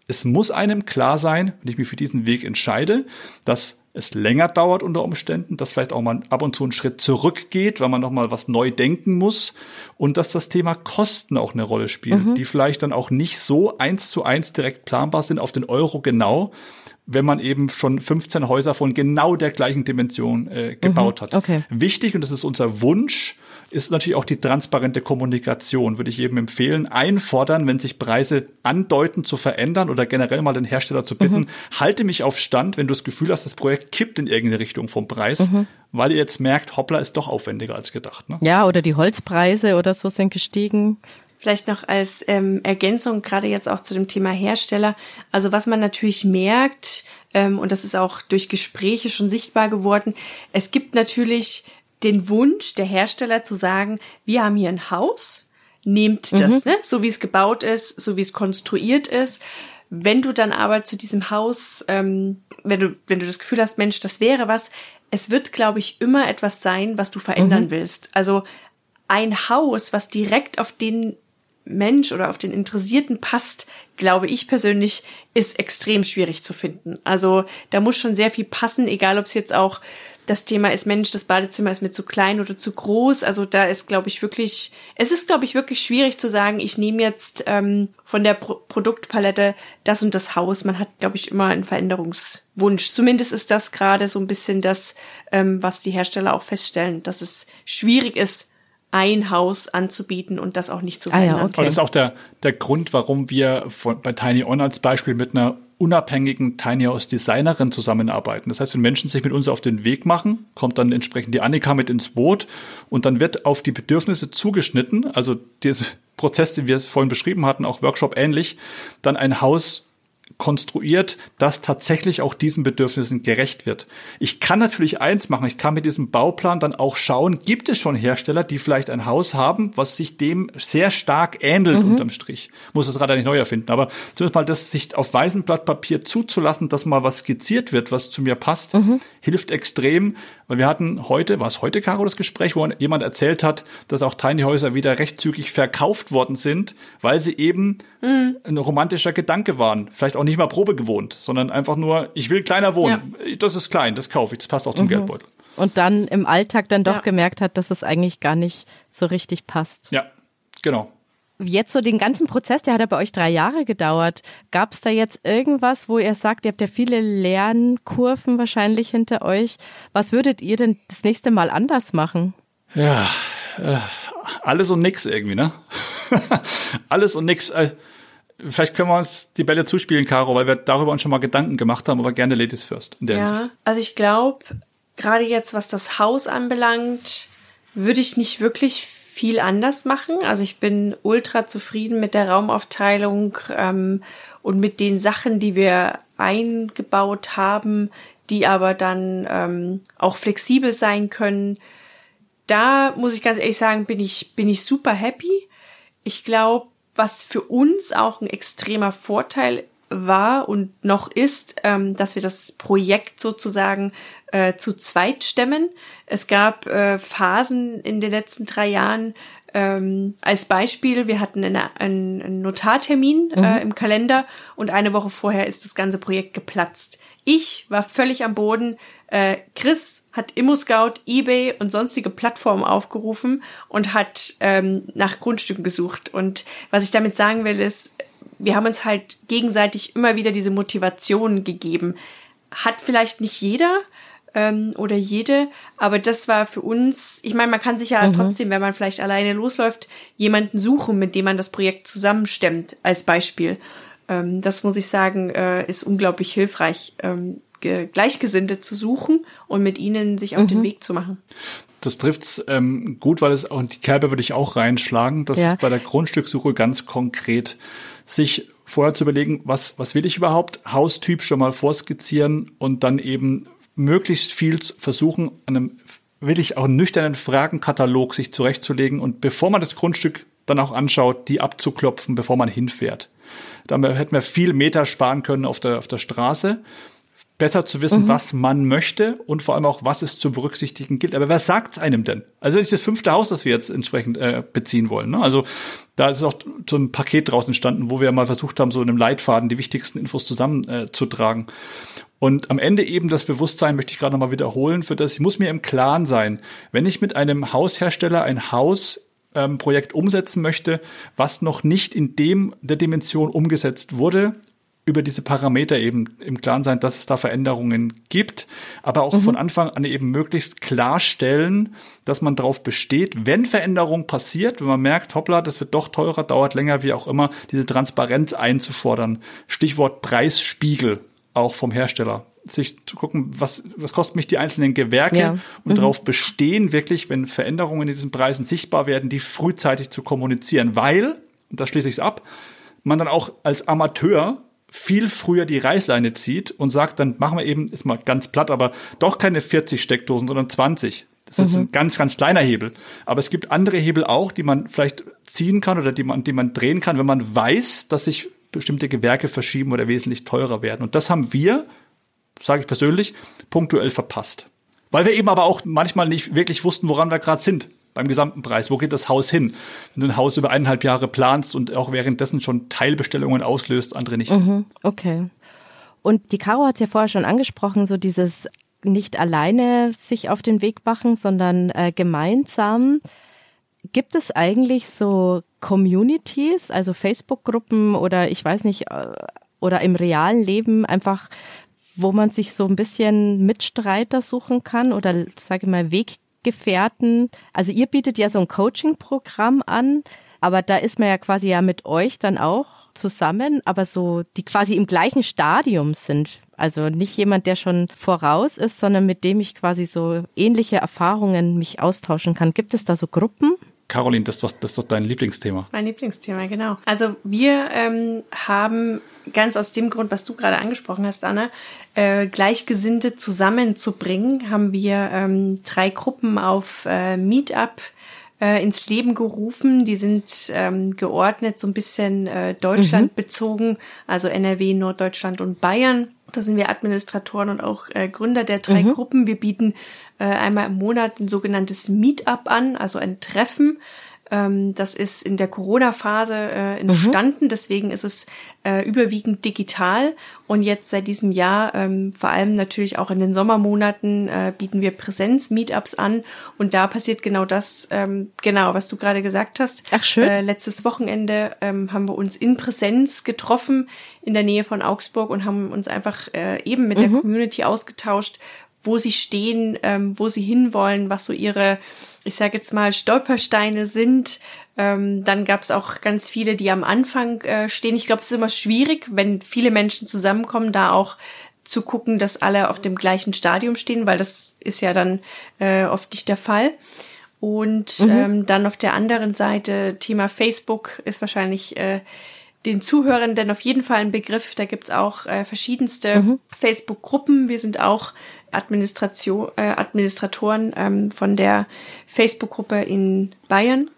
es muss einem klar sein, wenn ich mich für diesen Weg entscheide, dass es länger dauert unter Umständen, dass vielleicht auch mal ab und zu einen Schritt zurückgeht, weil man nochmal was neu denken muss und dass das Thema Kosten auch eine Rolle spielt, mhm. die vielleicht dann auch nicht so eins zu eins direkt planbar sind auf den Euro genau, wenn man eben schon 15 Häuser von genau der gleichen Dimension äh, gebaut mhm, hat. Okay. Wichtig, und das ist unser Wunsch, ist natürlich auch die transparente Kommunikation, würde ich jedem empfehlen. Einfordern, wenn sich Preise andeuten zu verändern oder generell mal den Hersteller zu bitten, mhm. halte mich auf Stand, wenn du das Gefühl hast, das Projekt kippt in irgendeine Richtung vom Preis, mhm. weil ihr jetzt merkt, hoppla, ist doch aufwendiger als gedacht. Ne? Ja, oder die Holzpreise oder so sind gestiegen. Vielleicht noch als ähm, Ergänzung, gerade jetzt auch zu dem Thema Hersteller. Also was man natürlich merkt, ähm, und das ist auch durch Gespräche schon sichtbar geworden, es gibt natürlich den Wunsch der Hersteller zu sagen, wir haben hier ein Haus, nehmt das, mhm. ne? so wie es gebaut ist, so wie es konstruiert ist. Wenn du dann aber zu diesem Haus, ähm, wenn du, wenn du das Gefühl hast, Mensch, das wäre was, es wird, glaube ich, immer etwas sein, was du verändern mhm. willst. Also ein Haus, was direkt auf den Mensch oder auf den Interessierten passt, glaube ich persönlich, ist extrem schwierig zu finden. Also da muss schon sehr viel passen, egal ob es jetzt auch das Thema ist, Mensch, das Badezimmer ist mir zu klein oder zu groß. Also da ist, glaube ich, wirklich, es ist, glaube ich, wirklich schwierig zu sagen, ich nehme jetzt ähm, von der Pro Produktpalette das und das Haus. Man hat, glaube ich, immer einen Veränderungswunsch. Zumindest ist das gerade so ein bisschen das, ähm, was die Hersteller auch feststellen, dass es schwierig ist, ein Haus anzubieten und das auch nicht zu verändern. Ah ja, okay. Aber das ist auch der, der Grund, warum wir von, bei Tiny On als Beispiel mit einer unabhängigen Tiny House Designerin zusammenarbeiten. Das heißt, wenn Menschen sich mit uns auf den Weg machen, kommt dann entsprechend die Annika mit ins Boot und dann wird auf die Bedürfnisse zugeschnitten, also der Prozess, den wir vorhin beschrieben hatten, auch Workshop ähnlich, dann ein Haus konstruiert, das tatsächlich auch diesen Bedürfnissen gerecht wird. Ich kann natürlich eins machen, ich kann mit diesem Bauplan dann auch schauen, gibt es schon Hersteller, die vielleicht ein Haus haben, was sich dem sehr stark ähnelt mhm. unterm Strich. Muss das gerade nicht neu erfinden, aber zumindest mal das sich auf weißem Blatt Papier zuzulassen, dass mal was skizziert wird, was zu mir passt, mhm. Hilft extrem, weil wir hatten heute, war es heute, Caro, das Gespräch, wo jemand erzählt hat, dass auch Tiny Häuser wieder recht zügig verkauft worden sind, weil sie eben mhm. ein romantischer Gedanke waren. Vielleicht auch nicht mal Probe gewohnt, sondern einfach nur, ich will kleiner wohnen. Ja. Das ist klein, das kaufe ich, das passt auch zum mhm. Geldbeutel. Und dann im Alltag dann doch ja. gemerkt hat, dass es eigentlich gar nicht so richtig passt. Ja, genau. Jetzt so den ganzen Prozess, der hat ja bei euch drei Jahre gedauert. Gab es da jetzt irgendwas, wo ihr sagt, ihr habt ja viele Lernkurven wahrscheinlich hinter euch. Was würdet ihr denn das nächste Mal anders machen? Ja, äh, alles und nix irgendwie, ne? alles und nix. Äh, vielleicht können wir uns die Bälle zuspielen, Caro, weil wir darüber uns schon mal Gedanken gemacht haben, aber gerne Ladies first. In der ja, Hinsicht. also ich glaube, gerade jetzt, was das Haus anbelangt, würde ich nicht wirklich viel anders machen. Also ich bin ultra zufrieden mit der Raumaufteilung ähm, und mit den Sachen, die wir eingebaut haben, die aber dann ähm, auch flexibel sein können da muss ich ganz ehrlich sagen, bin ich, bin ich super happy. Ich glaube, was für uns auch ein extremer Vorteil war und noch ist, ähm, dass wir das Projekt sozusagen äh, zu zweit stemmen. Es gab äh, Phasen in den letzten drei Jahren, ähm, als Beispiel, wir hatten eine, einen Notartermin äh, mhm. äh, im Kalender und eine Woche vorher ist das ganze Projekt geplatzt. Ich war völlig am Boden. Äh, Chris hat ImmoScout, eBay und sonstige Plattformen aufgerufen und hat ähm, nach Grundstücken gesucht. Und was ich damit sagen will, ist, wir haben uns halt gegenseitig immer wieder diese Motivation gegeben. Hat vielleicht nicht jeder, ähm, oder jede. Aber das war für uns, ich meine, man kann sich ja mhm. trotzdem, wenn man vielleicht alleine losläuft, jemanden suchen, mit dem man das Projekt zusammenstemmt, als Beispiel. Ähm, das muss ich sagen, äh, ist unglaublich hilfreich, ähm, Gleichgesinnte zu suchen und mit ihnen sich auf mhm. den Weg zu machen. Das trifft's ähm, gut, weil es auch die Kerbe würde ich auch reinschlagen, dass ja. bei der Grundstückssuche ganz konkret sich vorher zu überlegen, was was will ich überhaupt, Haustyp schon mal vorskizzieren und dann eben möglichst viel versuchen, einem wirklich auch nüchternen Fragenkatalog sich zurechtzulegen und bevor man das Grundstück dann auch anschaut, die abzuklopfen, bevor man hinfährt. Damit hätten wir viel Meter sparen können auf der, auf der Straße. Besser zu wissen, mhm. was man möchte und vor allem auch, was es zu berücksichtigen gilt. Aber wer sagt's einem denn? Also nicht das fünfte Haus, das wir jetzt entsprechend äh, beziehen wollen. Ne? Also da ist auch so ein Paket draußen entstanden, wo wir mal versucht haben, so in einem Leitfaden die wichtigsten Infos zusammenzutragen. Äh, und am Ende eben das Bewusstsein möchte ich gerade nochmal wiederholen, für das ich muss mir im Klaren sein, wenn ich mit einem Haushersteller ein Hausprojekt ähm, umsetzen möchte, was noch nicht in dem der Dimension umgesetzt wurde, über diese Parameter eben im Klaren sein, dass es da Veränderungen gibt, aber auch mhm. von Anfang an eben möglichst klarstellen, dass man darauf besteht, wenn Veränderung passiert, wenn man merkt, hoppla, das wird doch teurer, dauert länger, wie auch immer, diese Transparenz einzufordern. Stichwort Preisspiegel auch vom Hersteller sich zu gucken, was, was kosten mich die einzelnen Gewerke ja. und mhm. darauf bestehen, wirklich, wenn Veränderungen in diesen Preisen sichtbar werden, die frühzeitig zu kommunizieren, weil, und da schließe ich es ab, man dann auch als Amateur viel früher die Reißleine zieht und sagt, dann machen wir eben, ist mal ganz platt, aber doch keine 40 Steckdosen, sondern 20. Das ist mhm. ein ganz, ganz kleiner Hebel. Aber es gibt andere Hebel auch, die man vielleicht ziehen kann oder die man, die man drehen kann, wenn man weiß, dass sich bestimmte Gewerke verschieben oder wesentlich teurer werden. Und das haben wir, sage ich persönlich, punktuell verpasst. Weil wir eben aber auch manchmal nicht wirklich wussten, woran wir gerade sind beim gesamten Preis. Wo geht das Haus hin? Wenn du ein Haus über eineinhalb Jahre planst und auch währenddessen schon Teilbestellungen auslöst, andere nicht. Mhm, okay. Und die Caro hat es ja vorher schon angesprochen, so dieses nicht alleine sich auf den Weg machen, sondern äh, gemeinsam. Gibt es eigentlich so Communities, also Facebook-Gruppen oder ich weiß nicht, äh, oder im realen Leben einfach, wo man sich so ein bisschen Mitstreiter suchen kann oder sage mal Weg Weggefährten. Also ihr bietet ja so ein Coaching-Programm an, aber da ist man ja quasi ja mit euch dann auch zusammen, aber so, die quasi im gleichen Stadium sind. Also nicht jemand, der schon voraus ist, sondern mit dem ich quasi so ähnliche Erfahrungen mich austauschen kann. Gibt es da so Gruppen? Caroline, das ist, doch, das ist doch dein Lieblingsthema. Mein Lieblingsthema, genau. Also wir ähm, haben ganz aus dem Grund, was du gerade angesprochen hast, Anna, äh, Gleichgesinnte zusammenzubringen, haben wir ähm, drei Gruppen auf äh, Meetup äh, ins Leben gerufen. Die sind ähm, geordnet, so ein bisschen äh, Deutschland mhm. bezogen, also NRW, Norddeutschland und Bayern. Da sind wir Administratoren und auch äh, Gründer der drei mhm. Gruppen. Wir bieten äh, einmal im Monat ein sogenanntes Meetup an, also ein Treffen. Ähm, das ist in der Corona-Phase äh, entstanden, mhm. deswegen ist es äh, überwiegend digital. Und jetzt seit diesem Jahr, ähm, vor allem natürlich auch in den Sommermonaten, äh, bieten wir Präsenz-Meetups an. Und da passiert genau das, ähm, genau, was du gerade gesagt hast. Ach schön. Äh, letztes Wochenende ähm, haben wir uns in Präsenz getroffen in der Nähe von Augsburg und haben uns einfach äh, eben mit mhm. der Community ausgetauscht, wo sie stehen, ähm, wo sie hinwollen, was so ihre, ich sage jetzt mal, Stolpersteine sind. Ähm, dann gab es auch ganz viele, die am Anfang äh, stehen. Ich glaube, es ist immer schwierig, wenn viele Menschen zusammenkommen, da auch zu gucken, dass alle auf dem gleichen Stadium stehen, weil das ist ja dann äh, oft nicht der Fall. Und mhm. ähm, dann auf der anderen Seite Thema Facebook ist wahrscheinlich äh, den Zuhörenden auf jeden Fall ein Begriff. Da gibt's auch äh, verschiedenste mhm. Facebook-Gruppen. Wir sind auch Administration, äh, Administratoren ähm, von der Facebook-Gruppe in Bayern.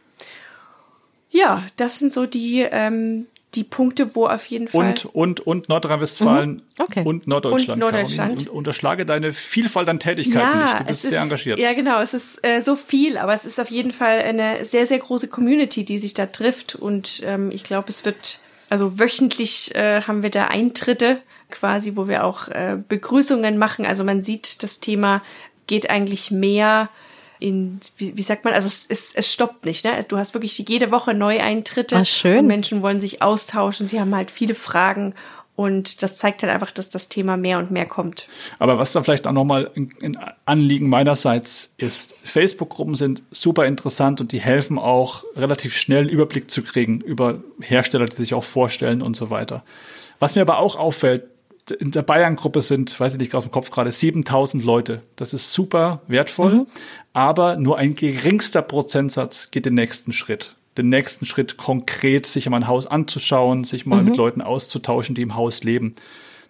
Ja, das sind so die ähm, die Punkte, wo auf jeden Fall und und und Nordrhein-Westfalen mhm. okay. und Norddeutschland. Und Norddeutschland. Und unterschlage deine Vielfalt an Tätigkeiten ja, nicht. Du bist sehr ist, engagiert. Ja, genau. Es ist äh, so viel, aber es ist auf jeden Fall eine sehr sehr große Community, die sich da trifft und ähm, ich glaube, es wird also wöchentlich äh, haben wir da Eintritte quasi, wo wir auch äh, Begrüßungen machen. Also man sieht, das Thema geht eigentlich mehr in, wie, wie sagt man, also es, es, es stoppt nicht, ne? Du hast wirklich jede Woche Neueintritte. Ach, schön. Und Menschen wollen sich austauschen, sie haben halt viele Fragen und das zeigt halt einfach, dass das Thema mehr und mehr kommt. Aber was da vielleicht auch nochmal ein Anliegen meinerseits ist, Facebook-Gruppen sind super interessant und die helfen auch relativ schnell einen Überblick zu kriegen über Hersteller, die sich auch vorstellen und so weiter. Was mir aber auch auffällt, in der Bayern-Gruppe sind, weiß ich nicht aus dem Kopf gerade, 7000 Leute. Das ist super wertvoll, mhm. aber nur ein geringster Prozentsatz geht den nächsten Schritt. Den nächsten Schritt konkret sich mal ein Haus anzuschauen, sich mal mhm. mit Leuten auszutauschen, die im Haus leben.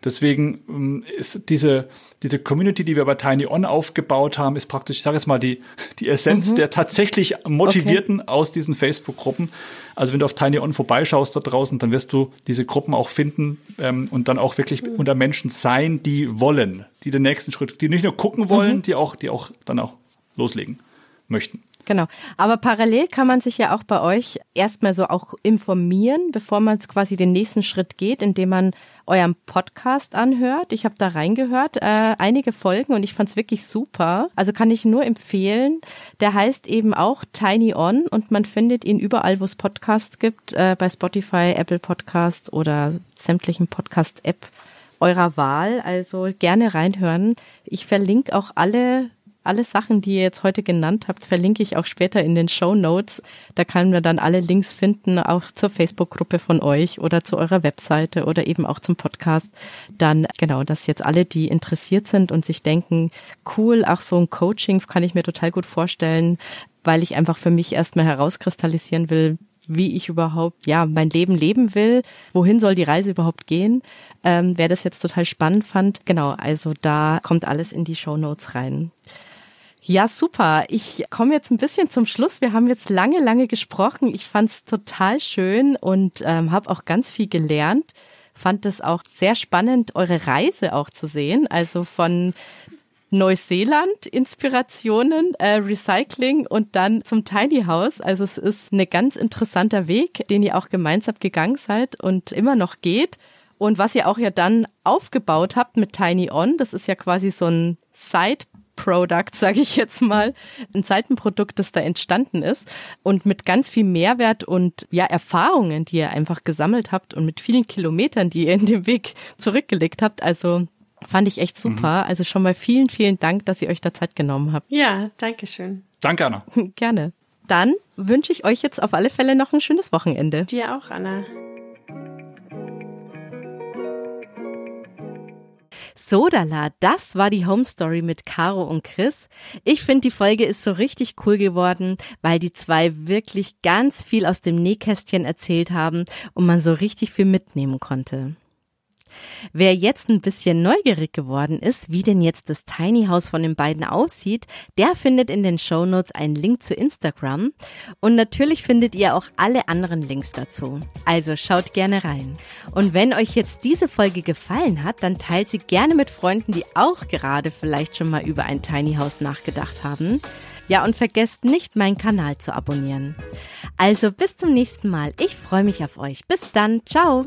Deswegen ähm, ist diese, diese Community, die wir bei Tiny On aufgebaut haben, ist praktisch, ich sage jetzt mal, die, die Essenz mhm. der tatsächlich Motivierten okay. aus diesen Facebook-Gruppen. Also wenn du auf Tiny On vorbeischaust da draußen, dann wirst du diese Gruppen auch finden ähm, und dann auch wirklich mhm. unter Menschen sein, die wollen, die den nächsten Schritt, die nicht nur gucken wollen, mhm. die auch, die auch dann auch loslegen möchten. Genau. Aber parallel kann man sich ja auch bei euch erstmal so auch informieren, bevor man quasi den nächsten Schritt geht, indem man euren Podcast anhört. Ich habe da reingehört, äh, einige Folgen und ich fand's wirklich super. Also kann ich nur empfehlen. Der heißt eben auch Tiny On und man findet ihn überall, wo es Podcasts gibt, äh, bei Spotify, Apple Podcasts oder sämtlichen Podcast-App eurer Wahl. Also gerne reinhören. Ich verlinke auch alle alle Sachen, die ihr jetzt heute genannt habt, verlinke ich auch später in den Show Notes. Da kann man dann alle Links finden, auch zur Facebook-Gruppe von euch oder zu eurer Webseite oder eben auch zum Podcast. Dann, genau, dass jetzt alle, die interessiert sind und sich denken, cool, auch so ein Coaching kann ich mir total gut vorstellen, weil ich einfach für mich erstmal herauskristallisieren will, wie ich überhaupt ja mein Leben leben will, wohin soll die Reise überhaupt gehen. Ähm, wer das jetzt total spannend fand, genau, also da kommt alles in die Show Notes rein. Ja, super. Ich komme jetzt ein bisschen zum Schluss. Wir haben jetzt lange, lange gesprochen. Ich fand es total schön und ähm, habe auch ganz viel gelernt. Fand es auch sehr spannend, eure Reise auch zu sehen. Also von Neuseeland, Inspirationen, äh, Recycling und dann zum Tiny House. Also es ist ein ganz interessanter Weg, den ihr auch gemeinsam gegangen seid und immer noch geht. Und was ihr auch ja dann aufgebaut habt mit Tiny On, das ist ja quasi so ein Side Product, sage ich jetzt mal, ein Seitenprodukt, das da entstanden ist und mit ganz viel Mehrwert und ja Erfahrungen, die ihr einfach gesammelt habt und mit vielen Kilometern, die ihr in dem Weg zurückgelegt habt. Also fand ich echt super. Mhm. Also schon mal vielen, vielen Dank, dass ihr euch da Zeit genommen habt. Ja, danke schön. Danke, Anna. Gerne. Dann wünsche ich euch jetzt auf alle Fälle noch ein schönes Wochenende. Dir auch, Anna. Sodala, das war die Home Story mit Caro und Chris. Ich finde, die Folge ist so richtig cool geworden, weil die zwei wirklich ganz viel aus dem Nähkästchen erzählt haben und man so richtig viel mitnehmen konnte. Wer jetzt ein bisschen neugierig geworden ist, wie denn jetzt das Tiny House von den beiden aussieht, der findet in den Show Notes einen Link zu Instagram und natürlich findet ihr auch alle anderen Links dazu. Also schaut gerne rein. Und wenn euch jetzt diese Folge gefallen hat, dann teilt sie gerne mit Freunden, die auch gerade vielleicht schon mal über ein Tiny House nachgedacht haben. Ja, und vergesst nicht, meinen Kanal zu abonnieren. Also bis zum nächsten Mal. Ich freue mich auf euch. Bis dann. Ciao.